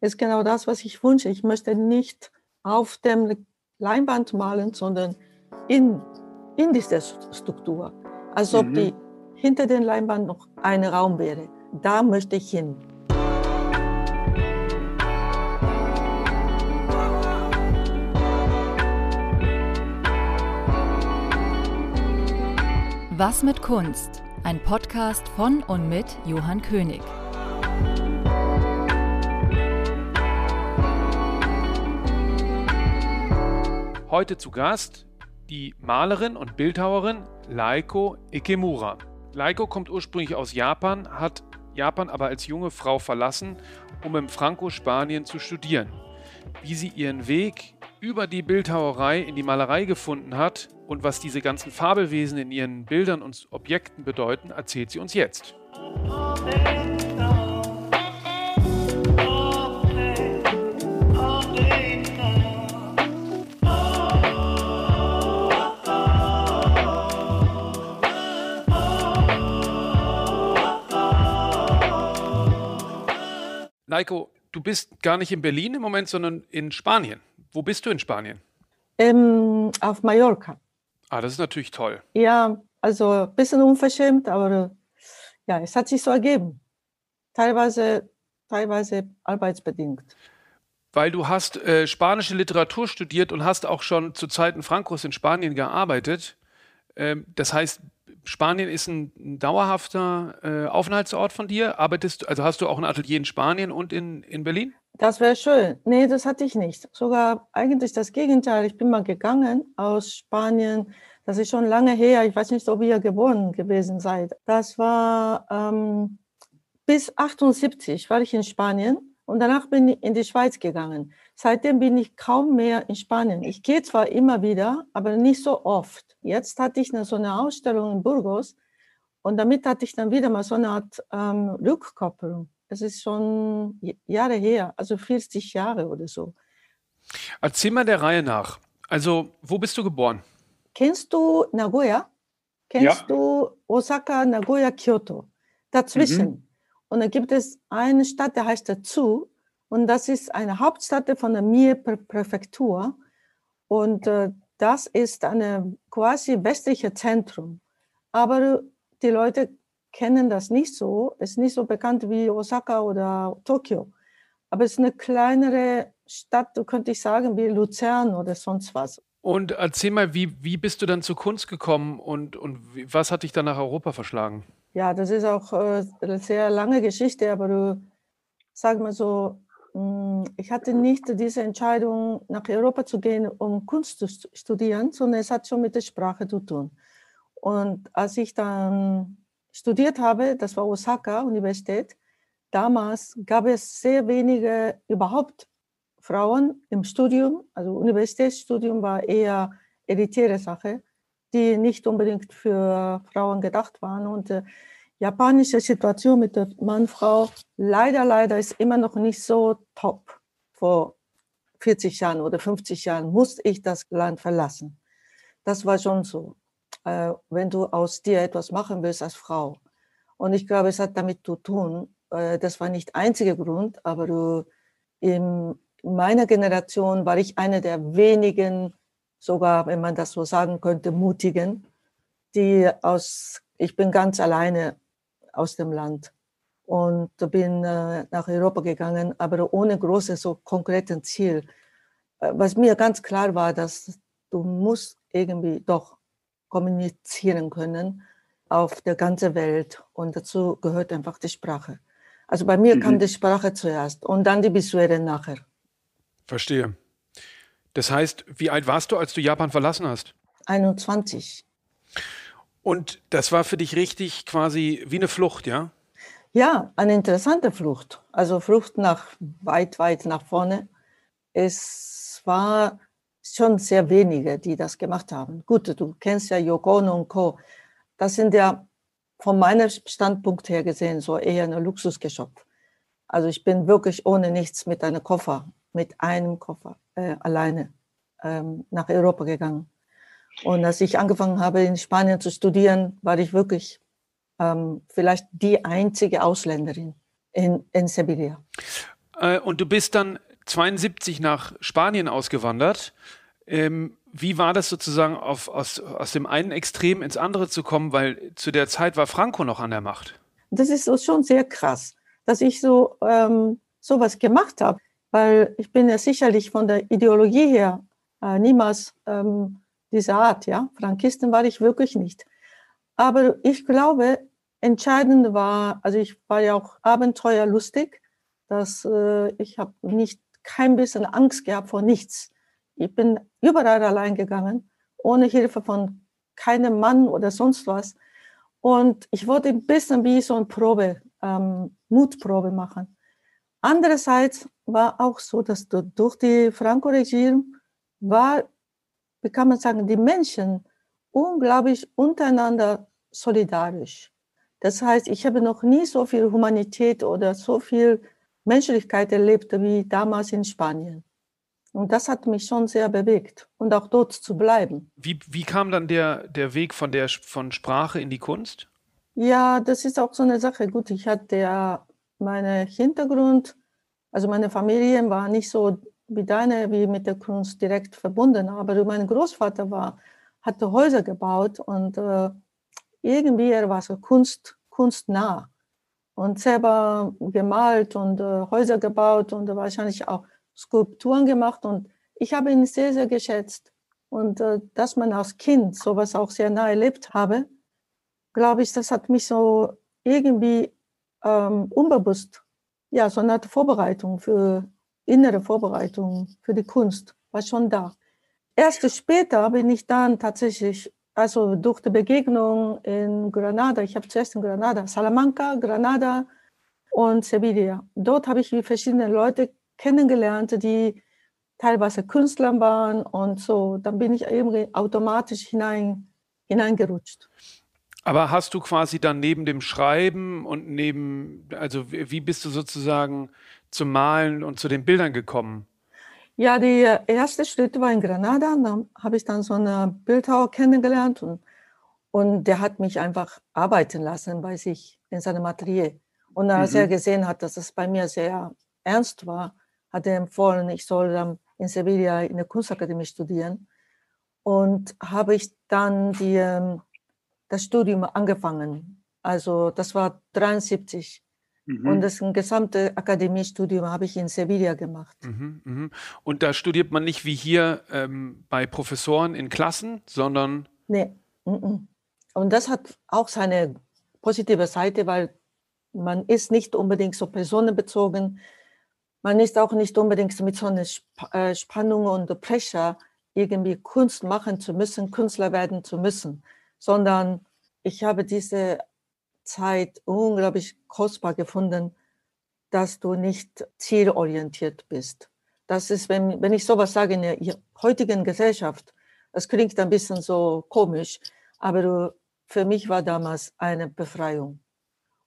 ist genau das, was ich wünsche. Ich möchte nicht auf dem Leinwand malen, sondern in, in dieser Struktur. Als ob mhm. die hinter den Leinwand noch ein Raum wäre. Da möchte ich hin. Was mit Kunst? Ein Podcast von und mit Johann König. Heute zu Gast die Malerin und Bildhauerin Laiko Ikemura. Laiko kommt ursprünglich aus Japan, hat Japan aber als junge Frau verlassen, um im Franco-Spanien zu studieren. Wie sie ihren Weg über die Bildhauerei in die Malerei gefunden hat und was diese ganzen Fabelwesen in ihren Bildern und Objekten bedeuten, erzählt sie uns jetzt. Leiko, du bist gar nicht in Berlin im Moment, sondern in Spanien. Wo bist du in Spanien? Ähm, auf Mallorca. Ah, das ist natürlich toll. Ja, also ein bisschen unverschämt, aber ja, es hat sich so ergeben. Teilweise, teilweise arbeitsbedingt. Weil du hast äh, spanische Literatur studiert und hast auch schon zu Zeiten Frankos in Spanien gearbeitet. Ähm, das heißt, Spanien ist ein, dauerhafter äh, Aufenthaltsort von dir. Arbeitest, also hast du auch ein Atelier in Spanien und in, in Berlin? Das wäre schön. Nee, das hatte ich nicht. Sogar eigentlich das Gegenteil. Ich bin mal gegangen aus Spanien. Das ist schon lange her. Ich weiß nicht, ob ihr geboren gewesen seid. Das war ähm, bis 78 war ich in Spanien und danach bin ich in die Schweiz gegangen. Seitdem bin ich kaum mehr in Spanien. Ich gehe zwar immer wieder, aber nicht so oft. Jetzt hatte ich eine, so eine Ausstellung in Burgos und damit hatte ich dann wieder mal so eine Art ähm, Rückkopplung. Es ist schon Jahre her, also 40 Jahre oder so. Erzähl mal der Reihe nach. Also, wo bist du geboren? Kennst du Nagoya? Kennst ja. du Osaka, Nagoya, Kyoto? Dazwischen. Mhm. Und da gibt es eine Stadt, die heißt Tsu. Und das ist eine Hauptstadt von der Mie-Präfektur. Und äh, das ist ein quasi westliches Zentrum. Aber die Leute kennen das nicht so. Es ist nicht so bekannt wie Osaka oder Tokio. Aber es ist eine kleinere Stadt, könnte ich sagen, wie Luzern oder sonst was. Und erzähl mal, wie, wie bist du dann zur Kunst gekommen und, und was hat dich dann nach Europa verschlagen? Ja, das ist auch äh, eine sehr lange Geschichte, aber du, sag mal so, hm, ich hatte nicht diese Entscheidung, nach Europa zu gehen, um Kunst zu studieren, sondern es hat schon mit der Sprache zu tun. Und als ich dann studiert habe, das war Osaka Universität, damals gab es sehr wenige überhaupt Frauen im Studium. Also Universitätsstudium war eher elitäre Sache, die nicht unbedingt für Frauen gedacht waren. Und äh, japanische Situation mit der Mann-Frau leider, leider ist immer noch nicht so top. Vor 40 Jahren oder 50 Jahren musste ich das Land verlassen. Das war schon so, äh, wenn du aus dir etwas machen willst als Frau. Und ich glaube, es hat damit zu tun, äh, das war nicht der einzige Grund, aber du, in meiner Generation war ich eine der wenigen, sogar wenn man das so sagen könnte, mutigen, die aus, ich bin ganz alleine aus dem Land und bin äh, nach Europa gegangen, aber ohne großes, so konkreten Ziel. Äh, was mir ganz klar war, dass du musst irgendwie doch kommunizieren können auf der ganzen Welt und dazu gehört einfach die Sprache. Also bei mir mhm. kam die Sprache zuerst und dann die Visuelle nachher. Verstehe. Das heißt, wie alt warst du, als du Japan verlassen hast? 21. Und das war für dich richtig quasi wie eine Flucht, ja? Ja, eine interessante Flucht. Also Flucht nach weit, weit nach vorne. Es war schon sehr wenige, die das gemacht haben. Gut, du kennst ja Yoko Ono und Co. Das sind ja von meinem Standpunkt her gesehen so eher eine Luxusgeschöpf. Also ich bin wirklich ohne nichts mit einem Koffer, mit einem Koffer äh, alleine ähm, nach Europa gegangen. Und als ich angefangen habe, in Spanien zu studieren, war ich wirklich ähm, vielleicht die einzige Ausländerin in, in Sevilla. Äh, und du bist dann 72 nach Spanien ausgewandert. Ähm, wie war das sozusagen, auf, aus, aus dem einen Extrem ins andere zu kommen, weil zu der Zeit war Franco noch an der Macht? Das ist so schon sehr krass, dass ich so ähm, sowas gemacht habe, weil ich bin ja sicherlich von der Ideologie her äh, niemals ähm, dieser Art, ja. Frankisten war ich wirklich nicht. Aber ich glaube, entscheidend war, also ich war ja auch abenteuerlustig, dass äh, ich habe nicht kein bisschen Angst gehabt vor nichts. Ich bin überall allein gegangen, ohne Hilfe von keinem Mann oder sonst was. Und ich wollte ein bisschen wie so eine Probe, ähm, Mutprobe machen. Andererseits war auch so, dass du durch die Franco-Regime war, wie kann man sagen, die Menschen unglaublich untereinander solidarisch. Das heißt, ich habe noch nie so viel Humanität oder so viel Menschlichkeit erlebt wie damals in Spanien. Und das hat mich schon sehr bewegt und auch dort zu bleiben. Wie, wie kam dann der, der Weg von, der, von Sprache in die Kunst? Ja, das ist auch so eine Sache. Gut, ich hatte ja meinen Hintergrund, also meine Familie war nicht so wie deine, wie mit der Kunst direkt verbunden, aber mein Großvater war, hatte Häuser gebaut und äh, irgendwie er war so Kunst, kunstnah und selber gemalt und äh, Häuser gebaut und wahrscheinlich auch Skulpturen gemacht und ich habe ihn sehr, sehr geschätzt. Und äh, dass man als Kind sowas auch sehr nah erlebt habe, glaube ich, das hat mich so irgendwie ähm, unbewusst, ja, so eine Art Vorbereitung für innere Vorbereitung für die Kunst war schon da. Erst später bin ich dann tatsächlich, also durch die Begegnung in Granada, ich habe zuerst in Granada, Salamanca, Granada und Sevilla. Dort habe ich verschiedene Leute kennengelernt, die teilweise Künstler waren und so. Dann bin ich eben automatisch hinein, hineingerutscht. Aber hast du quasi dann neben dem Schreiben und neben, also wie bist du sozusagen zum Malen und zu den Bildern gekommen? Ja, der erste Schritt war in Granada. Da habe ich dann so einen Bildhauer kennengelernt und, und der hat mich einfach arbeiten lassen bei sich in seinem Atelier. Und als mhm. er gesehen hat, dass es bei mir sehr ernst war, hat er empfohlen, ich soll dann in Sevilla in der Kunstakademie studieren. Und habe ich dann die, ähm, das Studium angefangen. Also das war 73. Mhm. Und das gesamte Akademiestudium habe ich in Sevilla gemacht. Mhm, mh. Und da studiert man nicht wie hier ähm, bei Professoren in Klassen, sondern. Nee. Und das hat auch seine positive Seite, weil man ist nicht unbedingt so personenbezogen. Man ist auch nicht unbedingt mit so einer äh, Spannung und Pressure irgendwie Kunst machen zu müssen, Künstler werden zu müssen, sondern ich habe diese Zeit unglaublich kostbar gefunden, dass du nicht zielorientiert bist. Das ist, wenn, wenn ich sowas sage in der heutigen Gesellschaft, das klingt ein bisschen so komisch, aber du, für mich war damals eine Befreiung.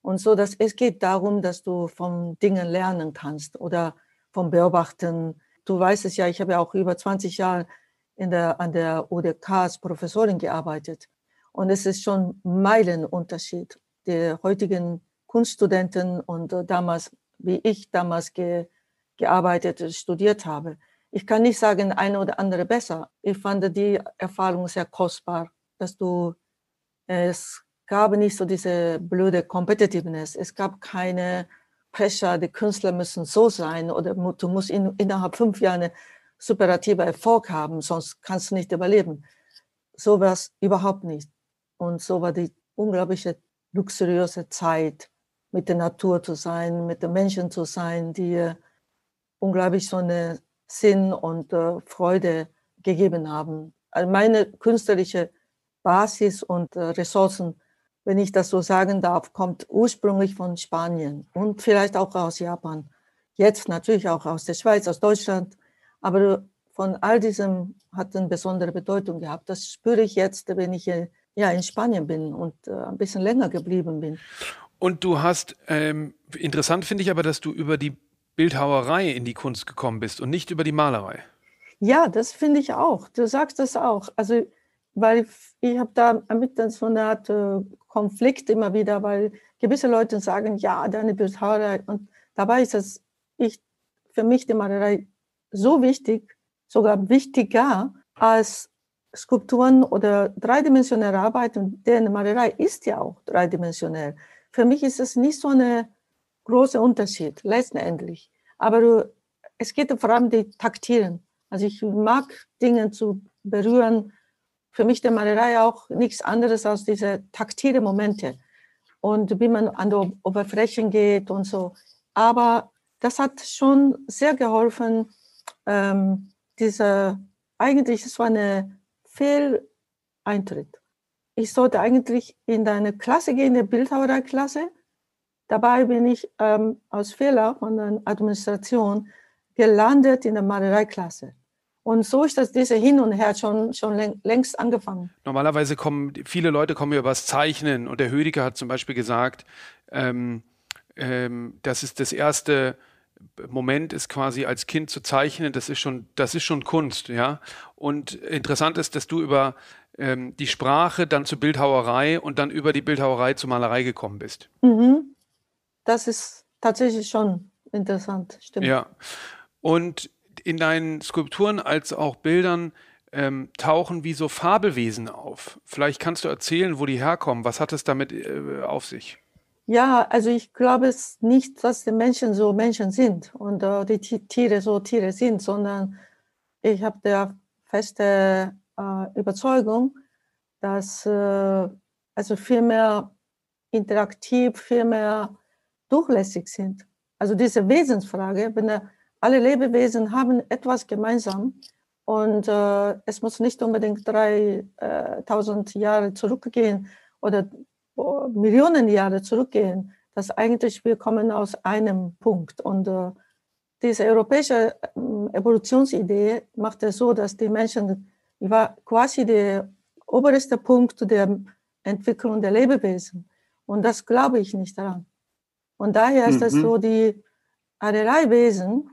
Und so, dass es geht darum, dass du von Dingen lernen kannst oder vom Beobachten. Du weißt es ja, ich habe ja auch über 20 Jahre in der, an der UDK als Professorin gearbeitet. Und es ist schon Meilenunterschied der heutigen Kunststudenten und äh, damals, wie ich damals ge, gearbeitet, studiert habe. Ich kann nicht sagen, eine oder andere besser. Ich fand die Erfahrung sehr kostbar, dass du, es gab nicht so diese blöde Competitiveness. Es gab keine Pressure, die Künstler müssen so sein oder du musst in, innerhalb fünf Jahren superativer Erfolg haben, sonst kannst du nicht überleben. So war es überhaupt nicht. Und so war die unglaubliche luxuriöse Zeit, mit der Natur zu sein, mit den Menschen zu sein, die unglaublich so eine Sinn und äh, Freude gegeben haben. Also meine künstlerische Basis und äh, Ressourcen, wenn ich das so sagen darf, kommt ursprünglich von Spanien und vielleicht auch aus Japan. Jetzt natürlich auch aus der Schweiz, aus Deutschland. Aber von all diesem hat eine besondere Bedeutung gehabt. Das spüre ich jetzt, wenn ich ja, in Spanien bin und äh, ein bisschen länger geblieben bin. Und du hast, ähm, interessant finde ich aber, dass du über die Bildhauerei in die Kunst gekommen bist und nicht über die Malerei. Ja, das finde ich auch. Du sagst das auch. Also, weil ich habe da mit so eine Art äh, Konflikt immer wieder, weil gewisse Leute sagen, ja, deine Bildhauerei. Und dabei ist es, ich für mich die Malerei so wichtig, sogar wichtiger als Skulpturen oder dreidimensionelle Arbeiten, deren Malerei ist ja auch dreidimensionell. Für mich ist es nicht so ein großer Unterschied, letztendlich. Aber es geht vor allem die Taktieren. Also ich mag Dinge zu berühren. Für mich der Malerei auch nichts anderes als diese taktile Momente und wie man an die Oberflächen geht und so. Aber das hat schon sehr geholfen, ähm, diese, eigentlich, es war eine Fehleintritt. Ich sollte eigentlich in eine Klasse gehen, eine Bildhauerei-Klasse. Dabei bin ich ähm, aus Fehler von der Administration gelandet in der Malereiklasse. Und so ist das diese Hin und Her schon, schon längst angefangen. Normalerweise kommen, viele Leute kommen über das Zeichnen und der Hödiger hat zum Beispiel gesagt, ähm, ähm, das ist das erste Moment ist quasi als Kind zu zeichnen, das ist schon, das ist schon Kunst, ja. Und interessant ist, dass du über ähm, die Sprache dann zur Bildhauerei und dann über die Bildhauerei zur Malerei gekommen bist. Mhm. Das ist tatsächlich schon interessant, stimmt. Ja. Und in deinen Skulpturen als auch Bildern ähm, tauchen wie so Fabelwesen auf. Vielleicht kannst du erzählen, wo die herkommen. Was hat es damit äh, auf sich? Ja, also ich glaube es nicht, dass die Menschen so Menschen sind und äh, die Tiere so Tiere sind, sondern ich habe der feste äh, Überzeugung, dass äh, also viel mehr interaktiv, viel mehr durchlässig sind. Also diese Wesensfrage, wenn er alle Lebewesen haben etwas gemeinsam und äh, es muss nicht unbedingt 3000 äh, Jahre zurückgehen oder Millionen Jahre zurückgehen. Das eigentlich, wir kommen aus einem Punkt. Und äh, diese europäische äh, Evolutionsidee macht es so, dass die Menschen war quasi der oberste Punkt der Entwicklung der Lebewesen. Und das glaube ich nicht daran. Und daher ist es mhm. so, die allerlei Wesen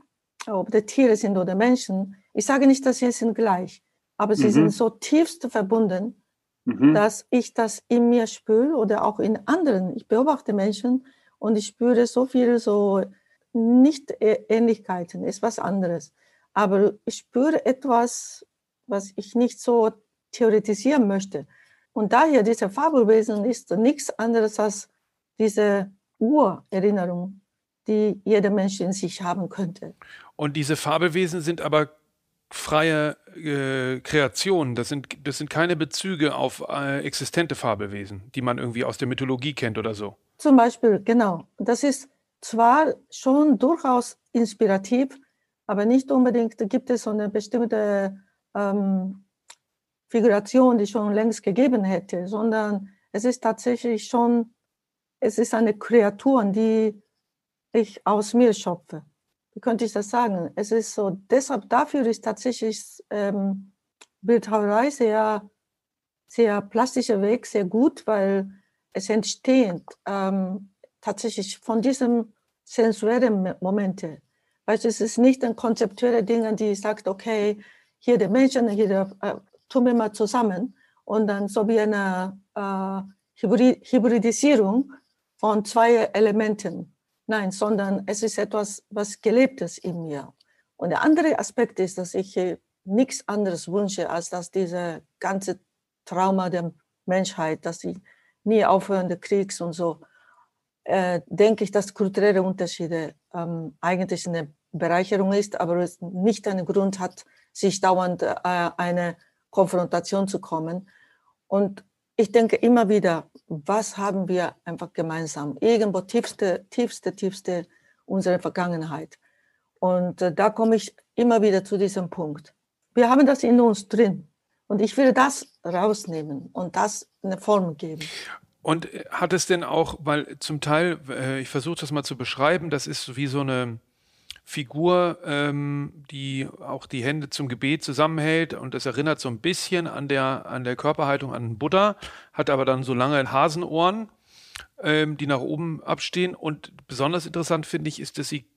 ob die Tiere sind oder Menschen, ich sage nicht, dass sie sind gleich, aber sie mhm. sind so tiefst verbunden, mhm. dass ich das in mir spüre oder auch in anderen. Ich beobachte Menschen und ich spüre so viele so Nicht-Ähnlichkeiten, ist was anderes. Aber ich spüre etwas, was ich nicht so theoretisieren möchte. Und daher, diese Fabelwesen ist nichts anderes als diese Urerinnerung, die jeder Mensch in sich haben könnte. Und diese Fabelwesen sind aber freie äh, Kreationen. Das sind, das sind keine Bezüge auf äh, existente Fabelwesen, die man irgendwie aus der Mythologie kennt oder so. Zum Beispiel, genau. Das ist zwar schon durchaus inspirativ, aber nicht unbedingt gibt es so eine bestimmte ähm, Figuration, die schon längst gegeben hätte, sondern es ist tatsächlich schon, es ist eine Kreatur, die ich aus mir schöpfe. Könnte ich das sagen? Es ist so, deshalb dafür ist tatsächlich ähm, Bildhauerei sehr, sehr plastischer Weg, sehr gut, weil es entsteht ähm, tatsächlich von diesen sensuellen Momente. Weißt es ist nicht ein konzeptuelle Ding, die sagt, okay, hier der Menschen, hier der, äh, tun wir mal zusammen und dann so wie eine äh, Hybridisierung von zwei Elementen. Nein, sondern es ist etwas, was Gelebtes in mir. Und der andere Aspekt ist, dass ich nichts anderes wünsche, als dass diese ganze Trauma der Menschheit, dass sie nie aufhörende Kriegs und so, äh, denke ich, dass kulturelle Unterschiede ähm, eigentlich eine Bereicherung ist, aber es nicht einen Grund hat, sich dauernd äh, eine Konfrontation zu kommen. Und ich denke immer wieder, was haben wir einfach gemeinsam? Irgendwo tiefste, tiefste, tiefste unsere Vergangenheit. Und äh, da komme ich immer wieder zu diesem Punkt. Wir haben das in uns drin. Und ich will das rausnehmen und das eine Form geben. Und äh, hat es denn auch, weil zum Teil, äh, ich versuche das mal zu beschreiben, das ist wie so eine, Figur, ähm, die auch die Hände zum Gebet zusammenhält und das erinnert so ein bisschen an der, an der Körperhaltung an Buddha, hat aber dann so lange Hasenohren, ähm, die nach oben abstehen und besonders interessant finde ich ist, dass sie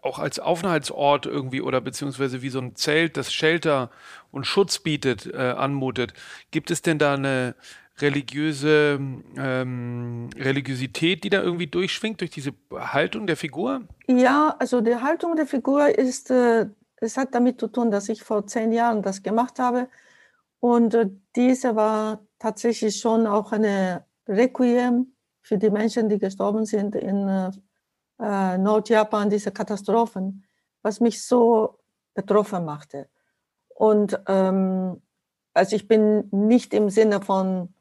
auch als Aufenthaltsort irgendwie oder beziehungsweise wie so ein Zelt, das Shelter und Schutz bietet, äh, anmutet. Gibt es denn da eine, religiöse ähm, Religiosität, die da irgendwie durchschwingt durch diese Haltung der Figur? Ja, also die Haltung der Figur ist, äh, es hat damit zu tun, dass ich vor zehn Jahren das gemacht habe. Und äh, diese war tatsächlich schon auch eine Requiem für die Menschen, die gestorben sind in äh, äh Nordjapan, diese Katastrophen, was mich so betroffen machte. Und ähm, also ich bin nicht im Sinne von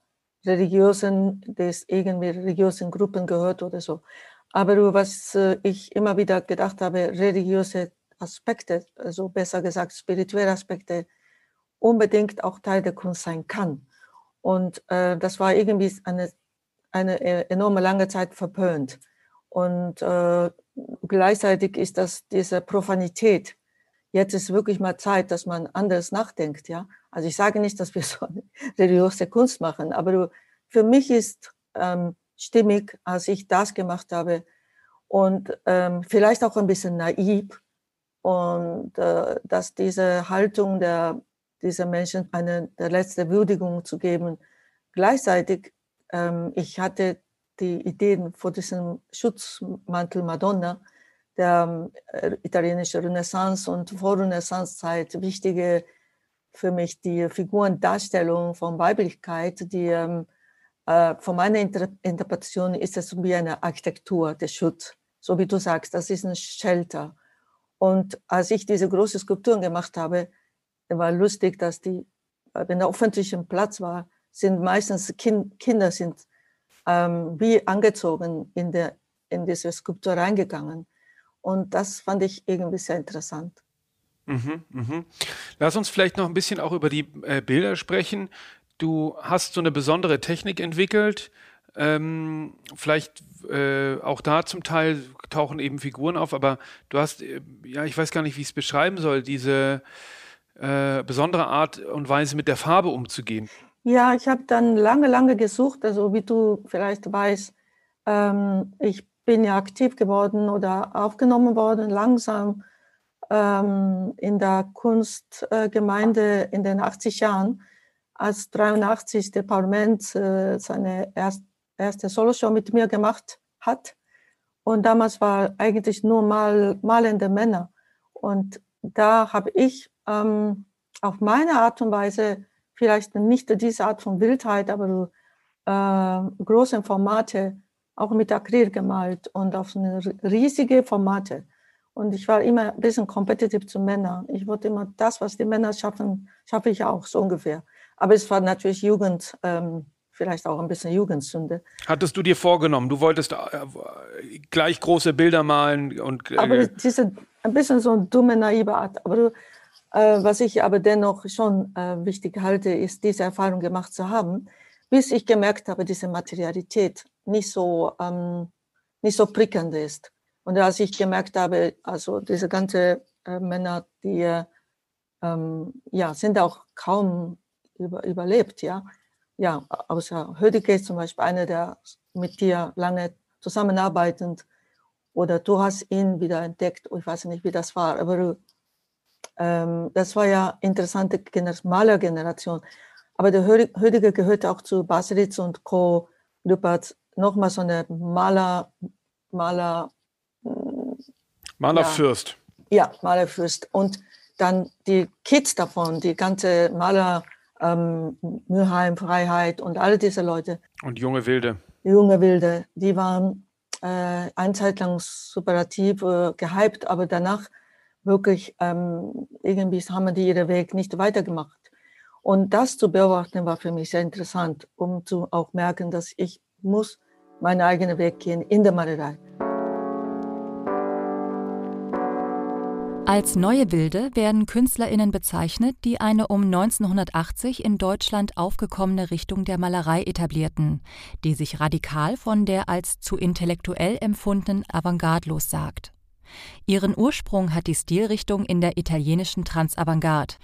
religiösen, des irgendwie religiösen Gruppen gehört oder so. Aber was äh, ich immer wieder gedacht habe, religiöse Aspekte, also besser gesagt spirituelle Aspekte, unbedingt auch Teil der Kunst sein kann. Und äh, das war irgendwie eine, eine äh, enorme lange Zeit verpönt. Und äh, gleichzeitig ist das diese Profanität. Jetzt ist wirklich mal Zeit, dass man anders nachdenkt, ja. Also ich sage nicht, dass wir so religiöse Kunst machen, aber für mich ist ähm, stimmig, als ich das gemacht habe und ähm, vielleicht auch ein bisschen naiv und äh, dass diese Haltung der dieser Menschen eine der letzte Würdigung zu geben. Gleichzeitig, ähm, ich hatte die Ideen vor diesem Schutzmantel Madonna, der äh, italienische Renaissance und Vorrenaissancezeit wichtige für mich die Figurendarstellung von Weiblichkeit, die ähm, äh, von meiner Inter Interpretation ist es wie eine Architektur, der Schutz. So wie du sagst, das ist ein Shelter. Und als ich diese große Skulpturen gemacht habe, war lustig, dass die, wenn der öffentliche Platz war, sind meistens kind, Kinder sind ähm, wie angezogen in, der, in diese Skulptur reingegangen. Und das fand ich irgendwie sehr interessant. Mhm, mhm. Lass uns vielleicht noch ein bisschen auch über die äh, Bilder sprechen. Du hast so eine besondere Technik entwickelt. Ähm, vielleicht äh, auch da zum Teil tauchen eben Figuren auf, aber du hast, äh, ja, ich weiß gar nicht, wie ich es beschreiben soll, diese äh, besondere Art und Weise mit der Farbe umzugehen. Ja, ich habe dann lange, lange gesucht. Also wie du vielleicht weißt, ähm, ich bin ja aktiv geworden oder aufgenommen worden, langsam ähm, in der Kunstgemeinde in den 80 Jahren, als 83 der Parlament äh, seine erst, erste Soloshow mit mir gemacht hat. Und damals war eigentlich nur mal malende Männer. Und da habe ich ähm, auf meine Art und Weise vielleicht nicht diese Art von Wildheit, aber äh, große Formate auch mit Acryl gemalt und auf riesige Formate. Und ich war immer ein bisschen kompetitiv zu Männern. Ich wollte immer das, was die Männer schaffen, schaffe ich auch, so ungefähr. Aber es war natürlich Jugend, ähm, vielleicht auch ein bisschen Jugendsünde. Hattest du dir vorgenommen, du wolltest äh, gleich große Bilder malen und. Äh, aber diese, ein bisschen so eine dumme, naive Art. Aber du, äh, was ich aber dennoch schon äh, wichtig halte, ist, diese Erfahrung gemacht zu haben, bis ich gemerkt habe, diese Materialität nicht so, ähm, nicht so prickelnd ist. Und als ich gemerkt habe, also diese ganzen äh, Männer, die ähm, ja, sind auch kaum über, überlebt, ja. Ja, außer Hödeke ist zum Beispiel einer, der mit dir lange zusammenarbeitend oder du hast ihn wieder entdeckt. Ich weiß nicht, wie das war, aber ähm, das war ja interessante Malergeneration. Aber der Hödige gehörte auch zu Baselitz und Co. Lüppert. Nochmal so eine Maler, Maler, Malerfürst. Ja, ja, Malerfürst. Und dann die Kids davon, die ganze Maler, ähm, Mülheim, Freiheit und alle diese Leute. Und junge Wilde. Junge Wilde, die waren äh, eine Zeit lang superativ äh, gehypt, aber danach wirklich ähm, irgendwie haben die ihren Weg nicht weitergemacht. Und das zu beobachten war für mich sehr interessant, um zu auch merken, dass ich muss meinen eigenen Weg gehen in der Malerei. Als neue Wilde werden KünstlerInnen bezeichnet, die eine um 1980 in Deutschland aufgekommene Richtung der Malerei etablierten, die sich radikal von der als zu intellektuell empfundenen Avantgarde lossagt. Ihren Ursprung hat die Stilrichtung in der italienischen Transavantgarde.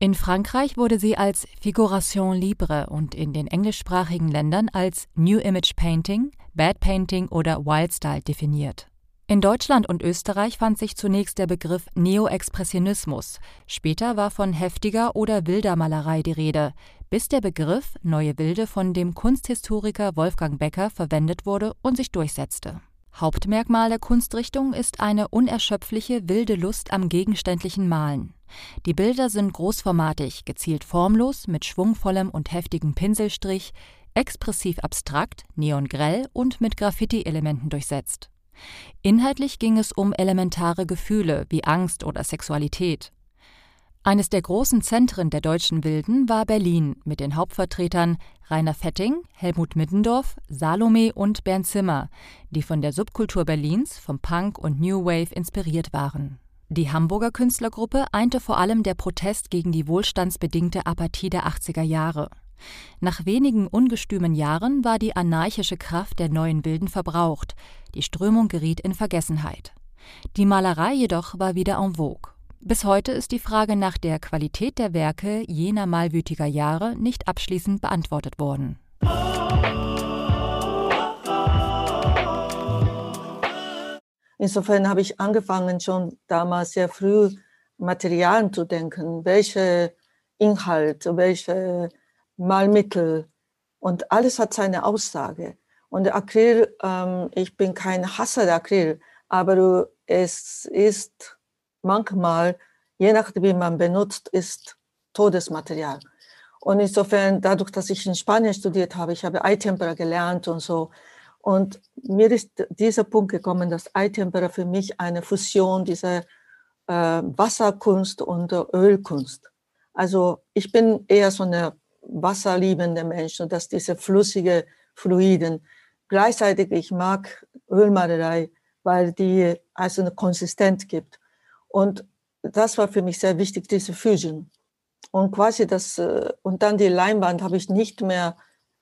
In Frankreich wurde sie als Figuration libre und in den englischsprachigen Ländern als New Image Painting, Bad Painting oder Wild Style definiert. In Deutschland und Österreich fand sich zunächst der Begriff Neo-Expressionismus. Später war von heftiger oder wilder Malerei die Rede, bis der Begriff Neue Wilde von dem Kunsthistoriker Wolfgang Becker verwendet wurde und sich durchsetzte. Hauptmerkmal der Kunstrichtung ist eine unerschöpfliche wilde Lust am gegenständlichen Malen. Die Bilder sind großformatig, gezielt formlos, mit schwungvollem und heftigem Pinselstrich, expressiv abstrakt, neongrell und mit Graffiti-Elementen durchsetzt. Inhaltlich ging es um elementare Gefühle wie Angst oder Sexualität. Eines der großen Zentren der deutschen Wilden war Berlin mit den Hauptvertretern Rainer Fetting, Helmut Middendorf, Salome und Bernd Zimmer, die von der Subkultur Berlins, vom Punk und New Wave inspiriert waren. Die Hamburger Künstlergruppe einte vor allem der Protest gegen die wohlstandsbedingte Apathie der 80er Jahre. Nach wenigen ungestümen Jahren war die anarchische Kraft der neuen Wilden verbraucht, die Strömung geriet in Vergessenheit. Die Malerei jedoch war wieder en vogue. Bis heute ist die Frage nach der Qualität der Werke jener malwütiger Jahre nicht abschließend beantwortet worden. Insofern habe ich angefangen, schon damals sehr früh Materialien zu denken, welche Inhalte, welche Malmittel und alles hat seine Aussage. Und Acryl, ähm, ich bin kein Hasser der Acryl, aber es ist manchmal, je nachdem, wie man benutzt, ist Todesmaterial. Und insofern, dadurch, dass ich in Spanien studiert habe, ich habe Eitempera gelernt und so. Und mir ist dieser Punkt gekommen, dass Eitempera für mich eine Fusion dieser äh, Wasserkunst und Ölkunst. Also ich bin eher so eine wasserliebende Mensch und dass diese flüssige Fluiden. Gleichzeitig, ich mag Ölmalerei, weil die also eine Konsistenz gibt. Und das war für mich sehr wichtig, diese Fusion. Und quasi das, äh, und dann die Leinwand habe ich nicht mehr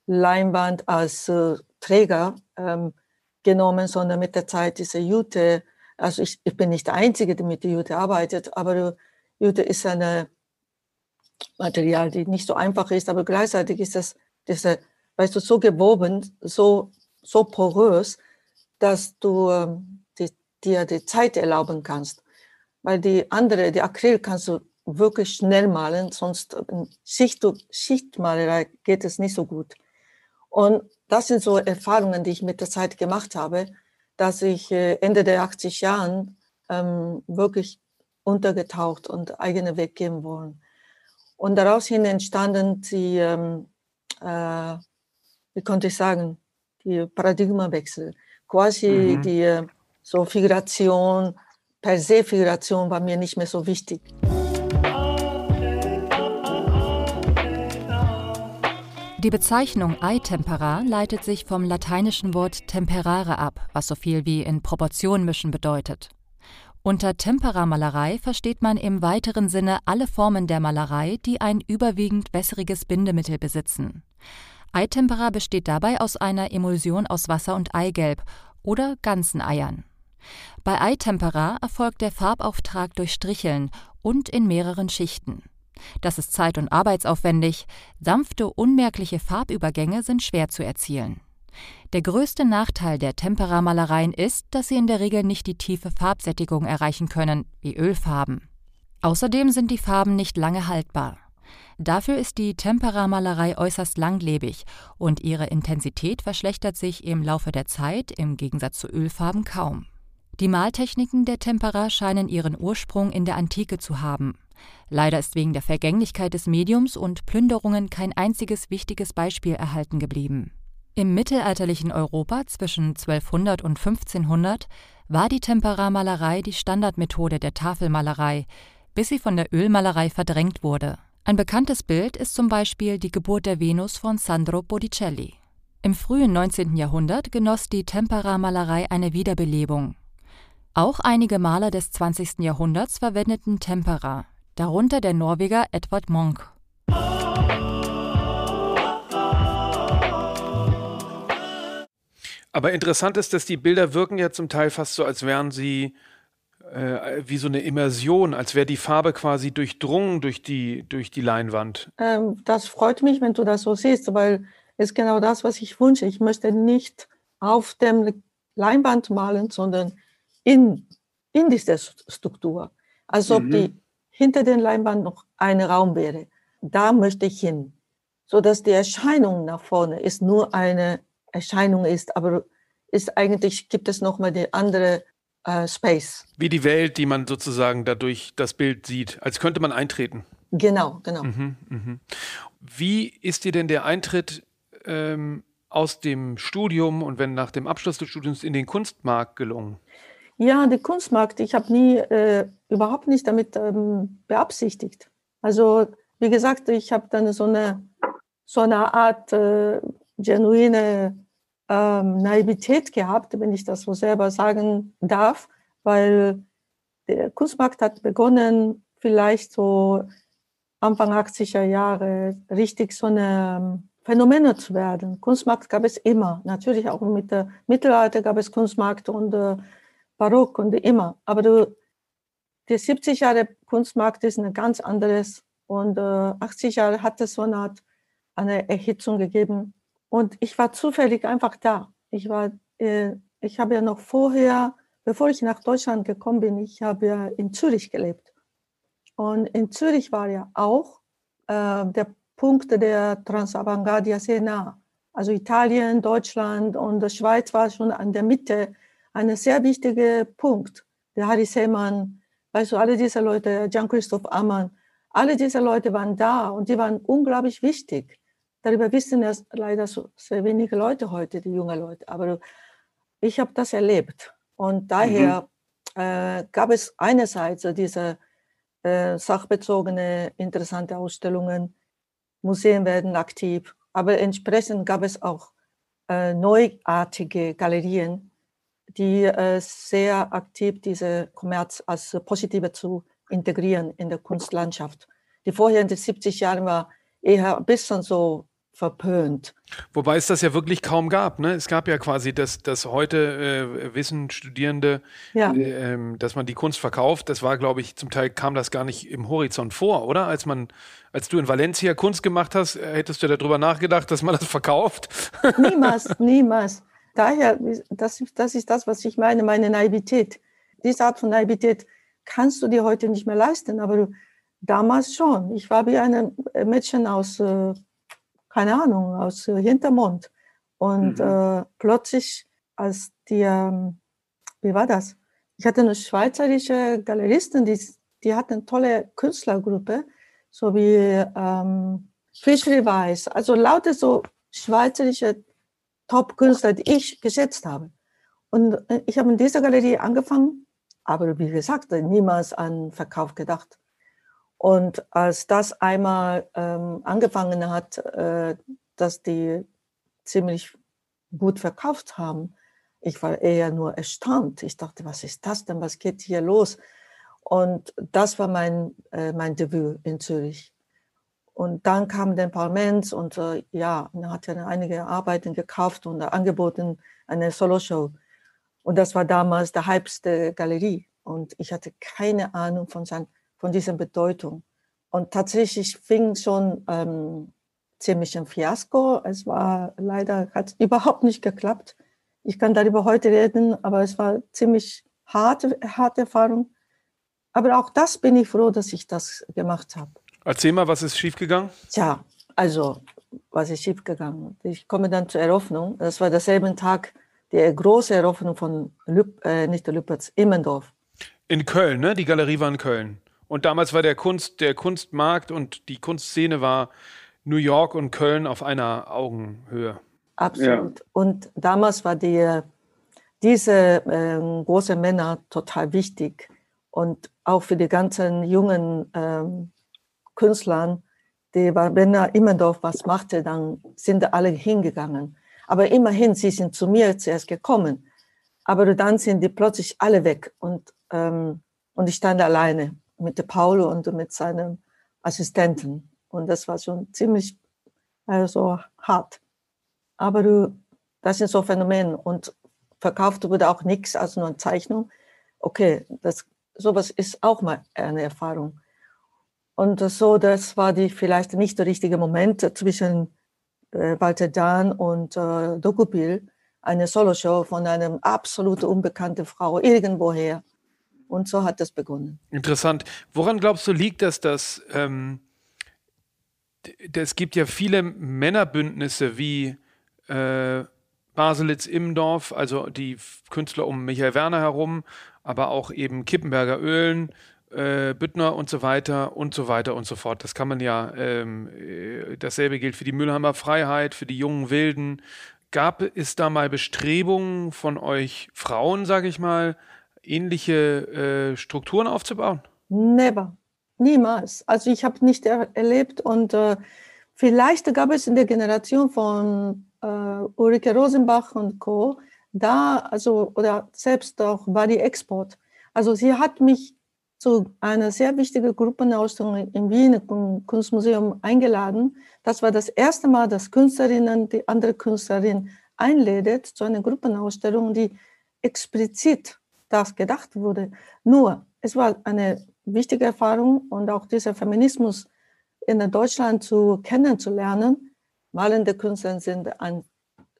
Leinwand als äh, Träger ähm, genommen, sondern mit der Zeit diese Jute. Also ich, ich bin nicht der Einzige, der mit der Jute arbeitet, aber Jute ist ein Material, die nicht so einfach ist, aber gleichzeitig ist das, diese, weißt du, so gewoben, so, so porös, dass du ähm, die, dir die Zeit erlauben kannst weil die andere, die Acryl kannst du wirklich schnell malen, sonst Schicht, Schichtmalerei geht es nicht so gut. Und das sind so Erfahrungen, die ich mit der Zeit gemacht habe, dass ich äh, Ende der 80 Jahren ähm, wirklich untergetaucht und eigene Weg gehen wollen. Und daraus hin entstanden die, ähm, äh, wie konnte ich sagen, die Paradigmawechsel. Quasi mhm. die äh, so Figuration, per se Figuration war mir nicht mehr so wichtig. Die Bezeichnung Eitempera leitet sich vom lateinischen Wort temperare ab, was so viel wie in Proportion mischen bedeutet. Unter Temperamalerei versteht man im weiteren Sinne alle Formen der Malerei, die ein überwiegend wässriges Bindemittel besitzen. Eitempera besteht dabei aus einer Emulsion aus Wasser und Eigelb oder ganzen Eiern. Bei Eitempera erfolgt der Farbauftrag durch Stricheln und in mehreren Schichten. Das ist zeit- und arbeitsaufwendig, sanfte, unmerkliche Farbübergänge sind schwer zu erzielen. Der größte Nachteil der Temperamalereien ist, dass sie in der Regel nicht die tiefe Farbsättigung erreichen können, wie Ölfarben. Außerdem sind die Farben nicht lange haltbar. Dafür ist die Temperamalerei äußerst langlebig und ihre Intensität verschlechtert sich im Laufe der Zeit im Gegensatz zu Ölfarben kaum. Die Maltechniken der Tempera scheinen ihren Ursprung in der Antike zu haben. Leider ist wegen der Vergänglichkeit des Mediums und Plünderungen kein einziges wichtiges Beispiel erhalten geblieben. Im mittelalterlichen Europa zwischen 1200 und 1500 war die Temperamalerei die Standardmethode der Tafelmalerei, bis sie von der Ölmalerei verdrängt wurde. Ein bekanntes Bild ist zum Beispiel die Geburt der Venus von Sandro Botticelli. Im frühen 19. Jahrhundert genoss die Temperamalerei eine Wiederbelebung. Auch einige Maler des 20. Jahrhunderts verwendeten Tempera, darunter der Norweger Edvard Munch. Aber interessant ist, dass die Bilder wirken ja zum Teil fast so, als wären sie äh, wie so eine Immersion, als wäre die Farbe quasi durchdrungen durch die, durch die Leinwand. Ähm, das freut mich, wenn du das so siehst, weil es ist genau das, was ich wünsche. Ich möchte nicht auf dem Leinwand malen, sondern in, in dieser Struktur. Als ob mhm. die hinter den Leinwand noch ein Raum wäre. Da möchte ich hin. so dass die Erscheinung nach vorne ist nur eine Erscheinung ist, aber ist eigentlich gibt es noch mal die andere äh, Space. Wie die Welt, die man sozusagen dadurch das Bild sieht, als könnte man eintreten. Genau, genau. Mhm, mh. Wie ist dir denn der Eintritt ähm, aus dem Studium und wenn nach dem Abschluss des Studiums in den Kunstmarkt gelungen? Ja, der Kunstmarkt, ich habe nie äh, überhaupt nicht damit ähm, beabsichtigt. Also wie gesagt, ich habe dann so eine so eine Art äh, genuine ähm, Naivität gehabt, wenn ich das so selber sagen darf, weil der Kunstmarkt hat begonnen, vielleicht so Anfang 80er Jahre, richtig so eine ähm, Phänomene zu werden. Kunstmarkt gab es immer. Natürlich auch mit der Mittelalter gab es Kunstmarkt und äh, Barock und immer. Aber du, der 70 Jahre Kunstmarkt ist ein ganz anderes und äh, 80 Jahre hat es so eine Art eine Erhitzung gegeben. Und ich war zufällig einfach da. Ich war, äh, ich habe ja noch vorher, bevor ich nach Deutschland gekommen bin, ich habe ja in Zürich gelebt. Und in Zürich war ja auch äh, der Punkt der Transavantgardia sehr nah. Also Italien, Deutschland und die Schweiz war schon an der Mitte ein sehr wichtiger Punkt. Der Harry Seemann, du, alle diese Leute, Jean-Christophe Ammann, alle diese Leute waren da und die waren unglaublich wichtig. Darüber wissen ja leider so sehr wenige Leute heute, die jungen Leute. Aber ich habe das erlebt. Und daher mhm. äh, gab es einerseits diese äh, sachbezogene, interessante Ausstellungen. Museen werden aktiv. Aber entsprechend gab es auch äh, neuartige Galerien, die äh, sehr aktiv diese Kommerz als positive zu integrieren in der Kunstlandschaft. Die vorher in den 70 Jahren war eher ein bisschen so verpönt. Wobei es das ja wirklich kaum gab. Ne? Es gab ja quasi, dass, dass heute äh, wissen Studierende, ja. äh, dass man die Kunst verkauft. Das war, glaube ich, zum Teil kam das gar nicht im Horizont vor, oder? Als man, als du in Valencia Kunst gemacht hast, äh, hättest du darüber nachgedacht, dass man das verkauft? Niemals, niemals. Daher, das, das ist das, was ich meine, meine Naivität. Diese Art von Naivität kannst du dir heute nicht mehr leisten, aber du, damals schon. Ich war wie ein Mädchen aus äh, keine Ahnung, aus äh, Hintermond. Und mhm. äh, plötzlich, als die, ähm, wie war das? Ich hatte eine schweizerische Galeristin, die, die hat eine tolle Künstlergruppe, so wie ähm, Fischli Weiß, also lauter so schweizerische Top-Künstler, die ich geschätzt habe. Und äh, ich habe in dieser Galerie angefangen, aber wie gesagt, niemals an Verkauf gedacht. Und als das einmal ähm, angefangen hat, äh, dass die ziemlich gut verkauft haben, ich war eher nur erstaunt. Ich dachte, was ist das denn? Was geht hier los? Und das war mein, äh, mein Debüt in Zürich. Und dann kam der Parlament und äh, ja, er hat ja einige Arbeiten gekauft und angeboten, eine Solo-Show. Und das war damals der der Galerie. Und ich hatte keine Ahnung von seinem von dieser Bedeutung. Und tatsächlich fing schon ähm, ziemlich ein Fiasko. Es war leider, hat überhaupt nicht geklappt. Ich kann darüber heute reden, aber es war ziemlich harte, harte Erfahrung. Aber auch das bin ich froh, dass ich das gemacht habe. Erzähl mal, was ist schiefgegangen? Tja, also, was ist schiefgegangen? Ich komme dann zur Eröffnung. Das war derselben Tag, die große Eröffnung von Lüb, äh, nicht der Lüpertz, Immendorf. In Köln, ne? Die Galerie war in Köln. Und damals war der Kunst, der Kunstmarkt und die Kunstszene war New York und Köln auf einer Augenhöhe. Absolut. Ja. Und damals war die, diese äh, großen Männer total wichtig. Und auch für die ganzen jungen ähm, Künstler, die, wenn er Immendorf was machte, dann sind alle hingegangen. Aber immerhin, sie sind zu mir zuerst gekommen. Aber dann sind die plötzlich alle weg und, ähm, und ich stand alleine mit der Paulo und mit seinem Assistenten. Und das war schon ziemlich also, hart. Aber du, das sind so Phänomene und verkauft wurde auch nichts, also nur eine Zeichnung. Okay, das, sowas ist auch mal eine Erfahrung. Und so, das war die vielleicht nicht der richtige Moment zwischen äh, Walter Dahn und äh, Dokupil, eine Soloshow von einer absolut unbekannten Frau irgendwoher. Und so hat das begonnen. Interessant. Woran glaubst du liegt das, dass ähm, es gibt ja viele Männerbündnisse wie äh, Baselitz-Immendorf, also die Künstler um Michael Werner herum, aber auch eben Kippenberger Ölen, äh, Büttner und so weiter und so weiter und so fort. Das kann man ja, ähm, äh, dasselbe gilt für die Müllheimer Freiheit, für die jungen Wilden. Gab es da mal Bestrebungen von euch Frauen, sage ich mal, ähnliche äh, Strukturen aufzubauen? Never. Niemals. Also ich habe nicht er erlebt und äh, vielleicht gab es in der Generation von äh, Ulrike Rosenbach und Co. da, also oder selbst auch Body Export. Also sie hat mich zu einer sehr wichtigen Gruppenausstellung im Kunstmuseum eingeladen. Das war das erste Mal, dass Künstlerinnen die andere Künstlerin einlädt zu einer Gruppenausstellung, die explizit das gedacht wurde. Nur, es war eine wichtige Erfahrung und auch dieser Feminismus in Deutschland zu kennenzulernen. Malende Künstler sind ein,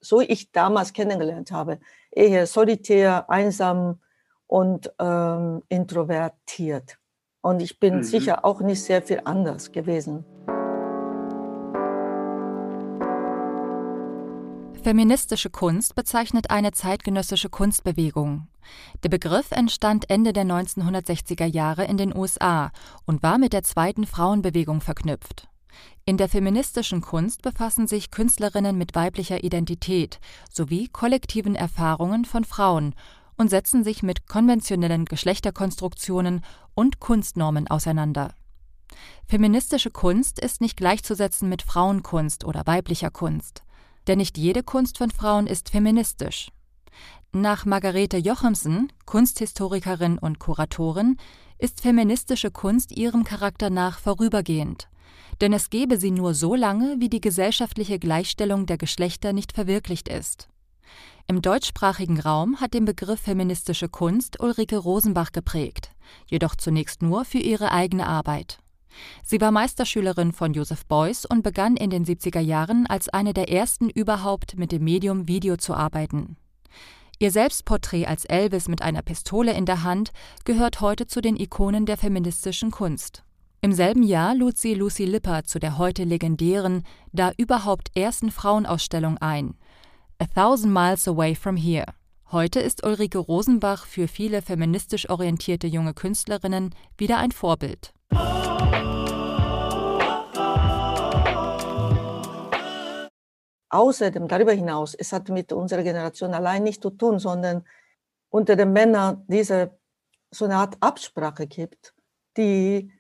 so ich damals kennengelernt habe, eher solitär, einsam und ähm, introvertiert. Und ich bin mhm. sicher auch nicht sehr viel anders gewesen. Feministische Kunst bezeichnet eine zeitgenössische Kunstbewegung. Der Begriff entstand Ende der 1960er Jahre in den USA und war mit der zweiten Frauenbewegung verknüpft. In der feministischen Kunst befassen sich Künstlerinnen mit weiblicher Identität sowie kollektiven Erfahrungen von Frauen und setzen sich mit konventionellen Geschlechterkonstruktionen und Kunstnormen auseinander. Feministische Kunst ist nicht gleichzusetzen mit Frauenkunst oder weiblicher Kunst. Denn nicht jede Kunst von Frauen ist feministisch. Nach Margarete Jochemsen, Kunsthistorikerin und Kuratorin, ist feministische Kunst ihrem Charakter nach vorübergehend. Denn es gebe sie nur so lange, wie die gesellschaftliche Gleichstellung der Geschlechter nicht verwirklicht ist. Im deutschsprachigen Raum hat den Begriff feministische Kunst Ulrike Rosenbach geprägt, jedoch zunächst nur für ihre eigene Arbeit. Sie war Meisterschülerin von Joseph Beuys und begann in den 70er Jahren als eine der ersten überhaupt mit dem Medium Video zu arbeiten. Ihr Selbstporträt als Elvis mit einer Pistole in der Hand gehört heute zu den Ikonen der feministischen Kunst. Im selben Jahr lud sie Lucy Lipper zu der heute legendären, da überhaupt ersten Frauenausstellung ein. A Thousand Miles Away from Here. Heute ist Ulrike Rosenbach für viele feministisch orientierte junge Künstlerinnen wieder ein Vorbild. Außerdem, darüber hinaus, es hat mit unserer Generation allein nichts zu tun, sondern unter den Männern diese so eine Art Absprache gibt, die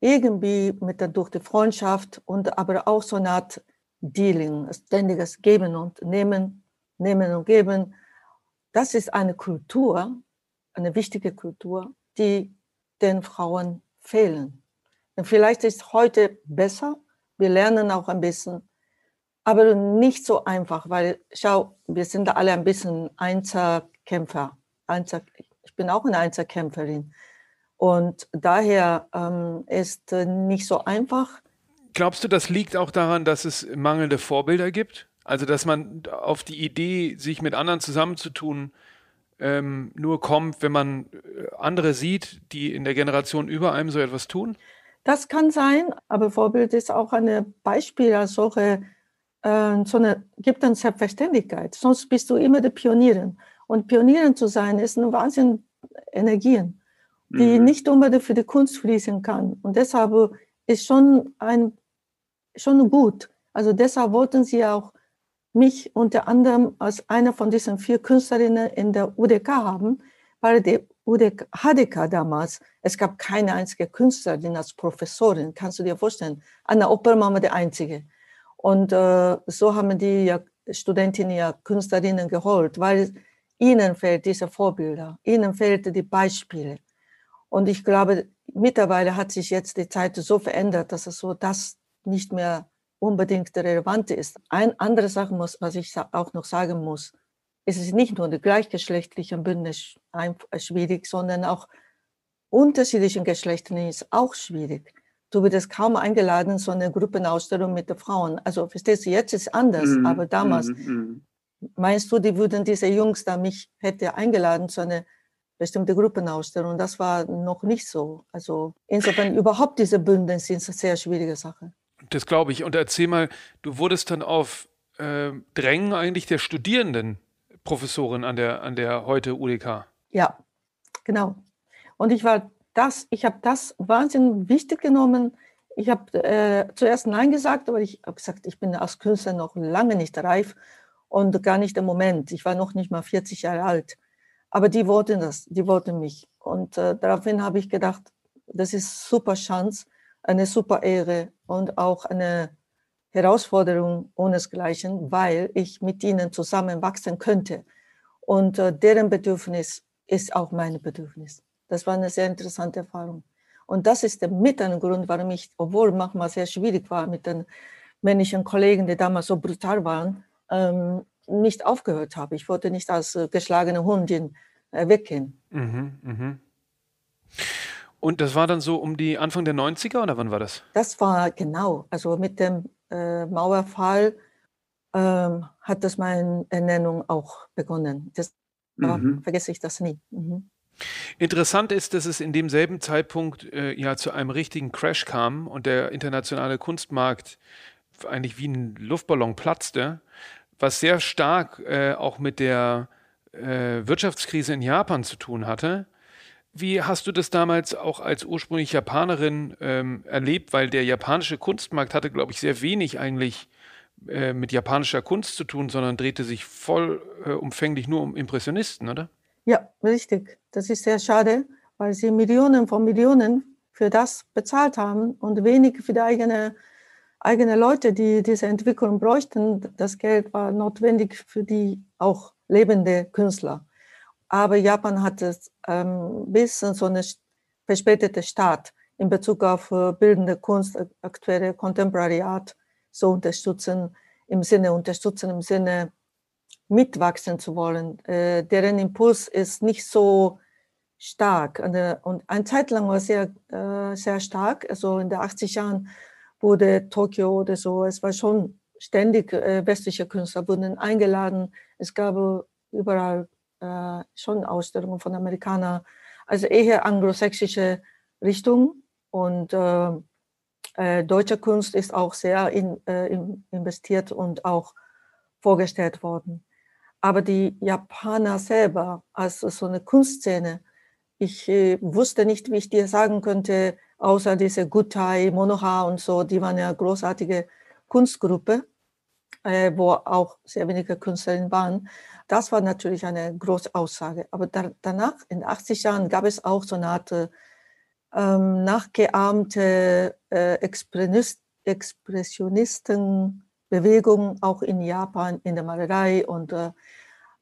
irgendwie mit der, durch die Freundschaft und aber auch so eine Art Dealing, ständiges Geben und Nehmen, Nehmen und Geben, das ist eine Kultur, eine wichtige Kultur, die den Frauen fehlen. Und vielleicht ist heute besser, wir lernen auch ein bisschen aber nicht so einfach, weil schau, wir sind alle ein bisschen Einzelkämpfer. Einzel, ich bin auch eine Einzelkämpferin. Und daher ähm, ist äh, nicht so einfach. Glaubst du, das liegt auch daran, dass es mangelnde Vorbilder gibt? Also, dass man auf die Idee, sich mit anderen zusammenzutun, ähm, nur kommt, wenn man äh, andere sieht, die in der Generation über einem so etwas tun? Das kann sein, aber Vorbild ist auch ein Beispiel als solche äh, so eine, gibt eine Selbstverständlichkeit. Sonst bist du immer der Pionierin. Und Pionierin zu sein, ist eine Wahnsinn Energien, die mhm. nicht unbedingt für die Kunst fließen kann. Und deshalb ist schon ein, schon gut. Also deshalb wollten sie auch mich unter anderem als eine von diesen vier Künstlerinnen in der UDK haben, weil die UDK, HDK damals, es gab keine einzige Künstlerin als Professorin, kannst du dir vorstellen. Anna Oppermann war die einzige. Und äh, so haben die ja Studentinnen ja Künstlerinnen geholt, weil ihnen fehlt diese Vorbilder, ihnen fehlt die Beispiele. Und ich glaube, mittlerweile hat sich jetzt die Zeit so verändert, dass es so das nicht mehr unbedingt relevant ist. Eine andere Sache, muss, was ich auch noch sagen muss, es ist nicht nur die gleichgeschlechtlichen Bündnis schwierig, sondern auch unterschiedlichen Geschlechtern ist auch schwierig du würdest kaum eingeladen, so eine Gruppenausstellung mit den Frauen. Also verstehst du, jetzt ist es anders, mm, aber damals, mm, meinst du, die würden diese Jungs da mich hätte eingeladen zu einer bestimmten Gruppenausstellung? Das war noch nicht so. Also insofern überhaupt diese Bünden sind eine sehr schwierige Sache. Das glaube ich. Und erzähl mal, du wurdest dann auf äh, Drängen eigentlich der Studierenden Professorin an der, an der heute UDK. Ja, genau. Und ich war das, ich habe das wahnsinnig wichtig genommen. Ich habe äh, zuerst Nein gesagt, aber ich habe gesagt, ich bin als Künstler noch lange nicht reif und gar nicht im Moment. Ich war noch nicht mal 40 Jahre alt. Aber die wollten das, die wollten mich. Und äh, daraufhin habe ich gedacht, das ist super Chance, eine super Ehre und auch eine Herausforderung ohnesgleichen, weil ich mit ihnen zusammen wachsen könnte. Und äh, deren Bedürfnis ist auch mein Bedürfnis. Das war eine sehr interessante Erfahrung. Und das ist der mit ein Grund, warum ich, obwohl manchmal sehr schwierig war mit den männlichen Kollegen, die damals so brutal waren, ähm, nicht aufgehört habe. Ich wollte nicht als äh, geschlagene Hundin äh, weggehen. Mhm, mh. Und das war dann so um die Anfang der 90er oder wann war das? Das war genau, also mit dem äh, Mauerfall ähm, hat das meine Ernennung auch begonnen. Das mhm. vergesse ich das nie. Mhm. Interessant ist, dass es in demselben Zeitpunkt äh, ja zu einem richtigen Crash kam und der internationale Kunstmarkt eigentlich wie ein Luftballon platzte, was sehr stark äh, auch mit der äh, Wirtschaftskrise in Japan zu tun hatte. Wie hast du das damals auch als ursprünglich Japanerin ähm, erlebt? Weil der japanische Kunstmarkt hatte, glaube ich, sehr wenig eigentlich äh, mit japanischer Kunst zu tun, sondern drehte sich vollumfänglich äh, nur um Impressionisten, oder? Ja, richtig. Das ist sehr schade, weil sie Millionen von Millionen für das bezahlt haben und wenig für die eigene, eigene Leute, die diese Entwicklung bräuchten. Das Geld war notwendig für die auch lebende Künstler. Aber Japan hat es ähm, ein bisschen so eine verspätete Start in Bezug auf äh, bildende Kunst, aktuelle Contemporary Art so unterstützen, im Sinne unterstützen, im Sinne mitwachsen zu wollen. Äh, deren Impuls ist nicht so stark. Und eine Zeit lang war sehr, äh, sehr stark. Also in den 80 Jahren wurde Tokio oder so, es war schon ständig äh, westliche Künstler wurden eingeladen. Es gab überall äh, schon Ausstellungen von Amerikanern, also eher anglosächsische Richtung. Und äh, äh, deutsche Kunst ist auch sehr in, äh, in, investiert und auch vorgestellt worden. Aber die Japaner selber, also so eine Kunstszene, ich wusste nicht, wie ich dir sagen könnte, außer diese Gutai, Monoha und so, die waren ja großartige Kunstgruppe, wo auch sehr wenige Künstlerinnen waren. Das war natürlich eine große Aussage. Aber da, danach, in den 80 Jahren, gab es auch so eine Art äh, ähm, nachgeahmte äh, Expressionistenbewegung, auch in Japan, in der Malerei. Und, äh,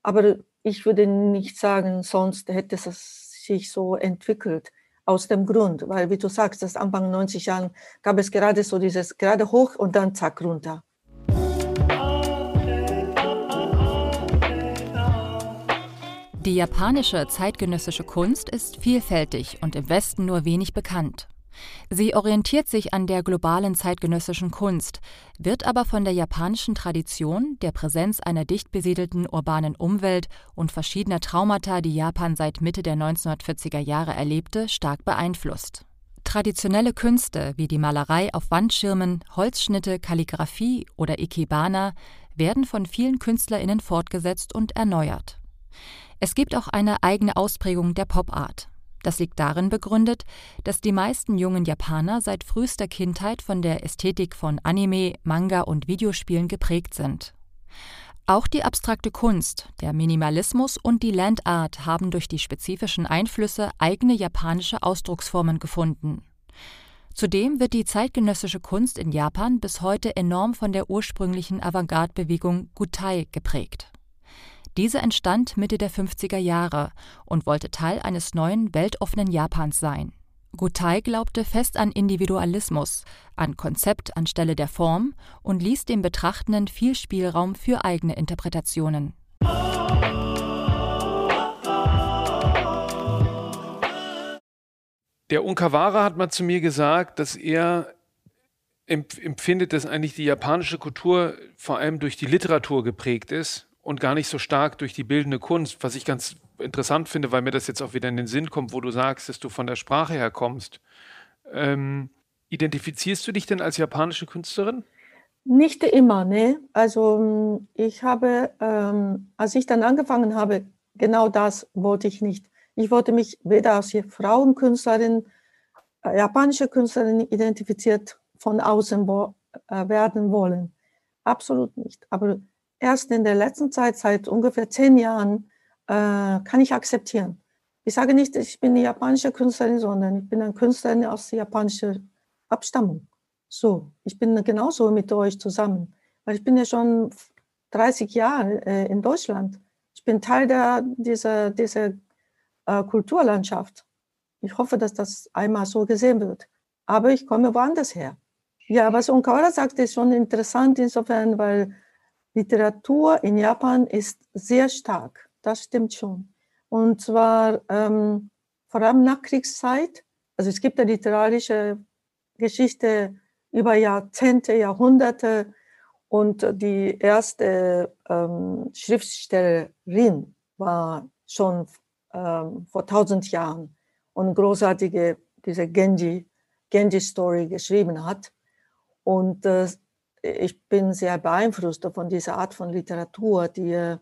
aber ich würde nicht sagen, sonst hätte es sich so entwickelt. Aus dem Grund, weil, wie du sagst, das Anfang 90 Jahren gab es gerade so dieses gerade hoch und dann zack runter. Die japanische zeitgenössische Kunst ist vielfältig und im Westen nur wenig bekannt. Sie orientiert sich an der globalen zeitgenössischen Kunst, wird aber von der japanischen Tradition, der Präsenz einer dicht besiedelten urbanen Umwelt und verschiedener Traumata, die Japan seit Mitte der 1940er Jahre erlebte, stark beeinflusst. Traditionelle Künste wie die Malerei auf Wandschirmen, Holzschnitte, Kalligraphie oder Ikebana werden von vielen Künstlerinnen fortgesetzt und erneuert. Es gibt auch eine eigene Ausprägung der Pop-Art. Das liegt darin begründet, dass die meisten jungen Japaner seit frühester Kindheit von der Ästhetik von Anime, Manga und Videospielen geprägt sind. Auch die abstrakte Kunst, der Minimalismus und die Landart haben durch die spezifischen Einflüsse eigene japanische Ausdrucksformen gefunden. Zudem wird die zeitgenössische Kunst in Japan bis heute enorm von der ursprünglichen Avantgarde-Bewegung Gutai geprägt. Diese entstand Mitte der 50er Jahre und wollte Teil eines neuen, weltoffenen Japans sein. Gutai glaubte fest an Individualismus, an Konzept anstelle der Form und ließ dem Betrachtenden viel Spielraum für eigene Interpretationen. Der Unkawara hat mal zu mir gesagt, dass er empfindet, dass eigentlich die japanische Kultur vor allem durch die Literatur geprägt ist und gar nicht so stark durch die bildende Kunst, was ich ganz interessant finde, weil mir das jetzt auch wieder in den Sinn kommt, wo du sagst, dass du von der Sprache her kommst. Ähm, Identifizierst du dich denn als japanische Künstlerin? Nicht immer, ne. Also ich habe, ähm, als ich dann angefangen habe, genau das wollte ich nicht. Ich wollte mich weder als Frauenkünstlerin, äh, japanische Künstlerin identifiziert von außen wo, äh, werden wollen. Absolut nicht. Aber erst in der letzten Zeit, seit ungefähr zehn Jahren, äh, kann ich akzeptieren. Ich sage nicht, ich bin eine japanische Künstlerin, sondern ich bin eine Künstlerin aus japanischer Abstammung. So, ich bin genauso mit euch zusammen, weil ich bin ja schon 30 Jahre äh, in Deutschland. Ich bin Teil der, dieser, dieser äh, Kulturlandschaft. Ich hoffe, dass das einmal so gesehen wird. Aber ich komme woanders her. Ja, was Onkawara sagt, ist schon interessant insofern, weil Literatur in Japan ist sehr stark. Das stimmt schon. Und zwar ähm, vor allem nach Kriegszeit. Also es gibt eine literarische Geschichte über Jahrzehnte, Jahrhunderte. Und die erste ähm, Schriftstellerin war schon ähm, vor tausend Jahren und großartige diese Genji, Genji-Story geschrieben hat. Und äh, ich bin sehr beeinflusst von dieser Art von Literatur, die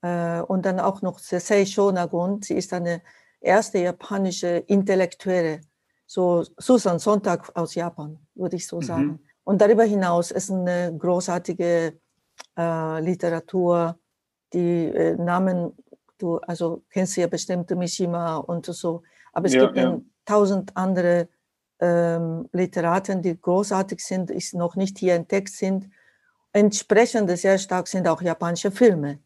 äh, und dann auch noch Sesei Shonagon. Sie ist eine erste japanische Intellektuelle, so Susan Sonntag aus Japan, würde ich so mhm. sagen. Und darüber hinaus ist eine großartige äh, Literatur, die äh, Namen, du also kennst ja bestimmt Mishima und so, aber es ja, gibt ja. tausend andere ähm, Literaten, die großartig sind, ist noch nicht hier Text sind. Entsprechend sehr stark sind auch japanische Filme.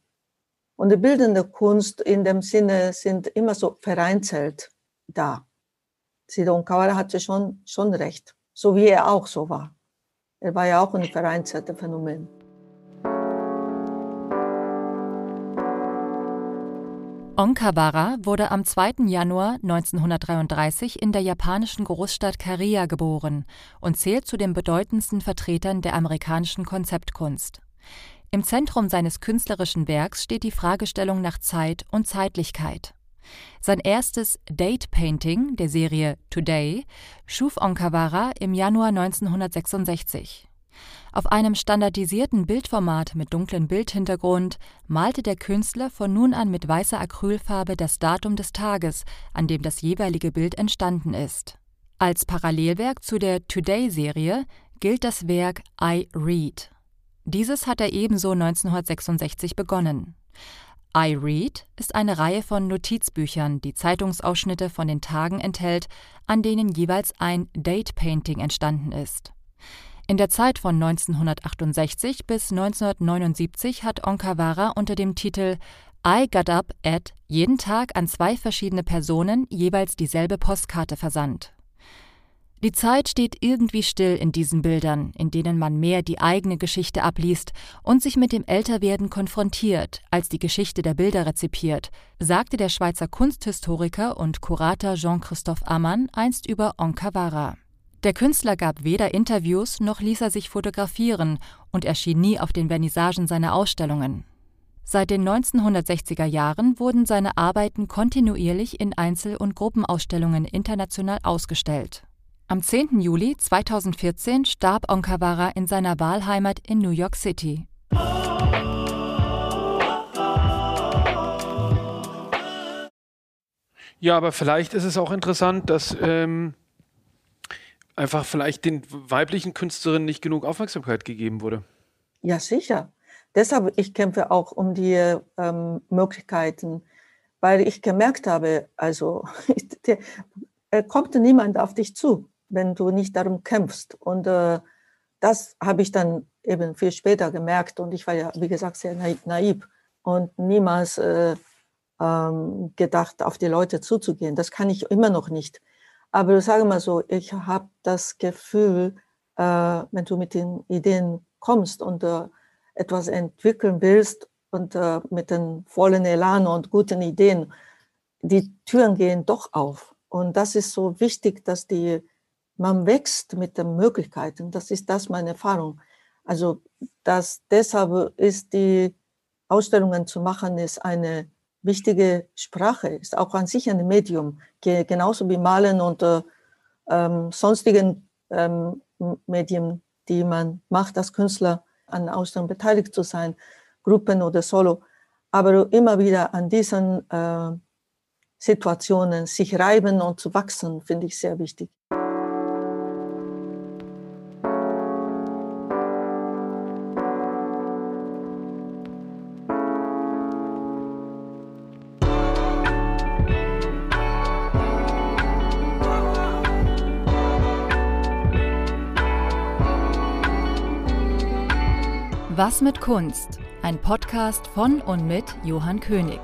Und die bildende Kunst in dem Sinne sind immer so vereinzelt da. Sido Kawara hatte schon, schon recht, so wie er auch so war. Er war ja auch ein vereinzeltes Phänomen. Onkawara wurde am 2. Januar 1933 in der japanischen Großstadt Karia geboren und zählt zu den bedeutendsten Vertretern der amerikanischen Konzeptkunst. Im Zentrum seines künstlerischen Werks steht die Fragestellung nach Zeit und Zeitlichkeit. Sein erstes Date Painting der Serie Today schuf Onkawara im Januar 1966. Auf einem standardisierten Bildformat mit dunklem Bildhintergrund malte der Künstler von nun an mit weißer Acrylfarbe das Datum des Tages, an dem das jeweilige Bild entstanden ist. Als Parallelwerk zu der Today-Serie gilt das Werk I Read. Dieses hat er ebenso 1966 begonnen. I Read ist eine Reihe von Notizbüchern, die Zeitungsausschnitte von den Tagen enthält, an denen jeweils ein Date Painting entstanden ist. In der Zeit von 1968 bis 1979 hat Onkawara unter dem Titel I Got Up at jeden Tag an zwei verschiedene Personen jeweils dieselbe Postkarte versandt. Die Zeit steht irgendwie still in diesen Bildern, in denen man mehr die eigene Geschichte abliest und sich mit dem Älterwerden konfrontiert, als die Geschichte der Bilder rezipiert, sagte der Schweizer Kunsthistoriker und Kurator Jean-Christophe Ammann einst über Onkawara. Der Künstler gab weder Interviews noch ließ er sich fotografieren und erschien nie auf den Vernissagen seiner Ausstellungen. Seit den 1960er Jahren wurden seine Arbeiten kontinuierlich in Einzel- und Gruppenausstellungen international ausgestellt. Am 10. Juli 2014 starb Onkawara in seiner Wahlheimat in New York City. Ja, aber vielleicht ist es auch interessant, dass ähm, einfach vielleicht den weiblichen Künstlerinnen nicht genug Aufmerksamkeit gegeben wurde. Ja, sicher. Deshalb, ich kämpfe auch um die ähm, Möglichkeiten, weil ich gemerkt habe, also der, kommt niemand auf dich zu, wenn du nicht darum kämpfst. Und äh, das habe ich dann eben viel später gemerkt. Und ich war ja, wie gesagt, sehr naiv und niemals äh, ähm, gedacht, auf die Leute zuzugehen. Das kann ich immer noch nicht. Aber sage mal so, ich habe das Gefühl, äh, wenn du mit den Ideen kommst und äh, etwas entwickeln willst und äh, mit den vollen Elan und guten Ideen, die Türen gehen doch auf. Und das ist so wichtig, dass die, man wächst mit den Möglichkeiten. Das ist das meine Erfahrung. Also das, deshalb ist die Ausstellungen zu machen, ist eine wichtige Sprache, ist auch an sich ein Medium, genauso wie Malen und äh, ähm, sonstigen ähm, Medien, die man macht als Künstler, an Ausstellungen beteiligt zu sein, Gruppen oder Solo, aber immer wieder an diesen äh, Situationen sich reiben und zu wachsen, finde ich sehr wichtig. Was mit Kunst? Ein Podcast von und mit Johann König.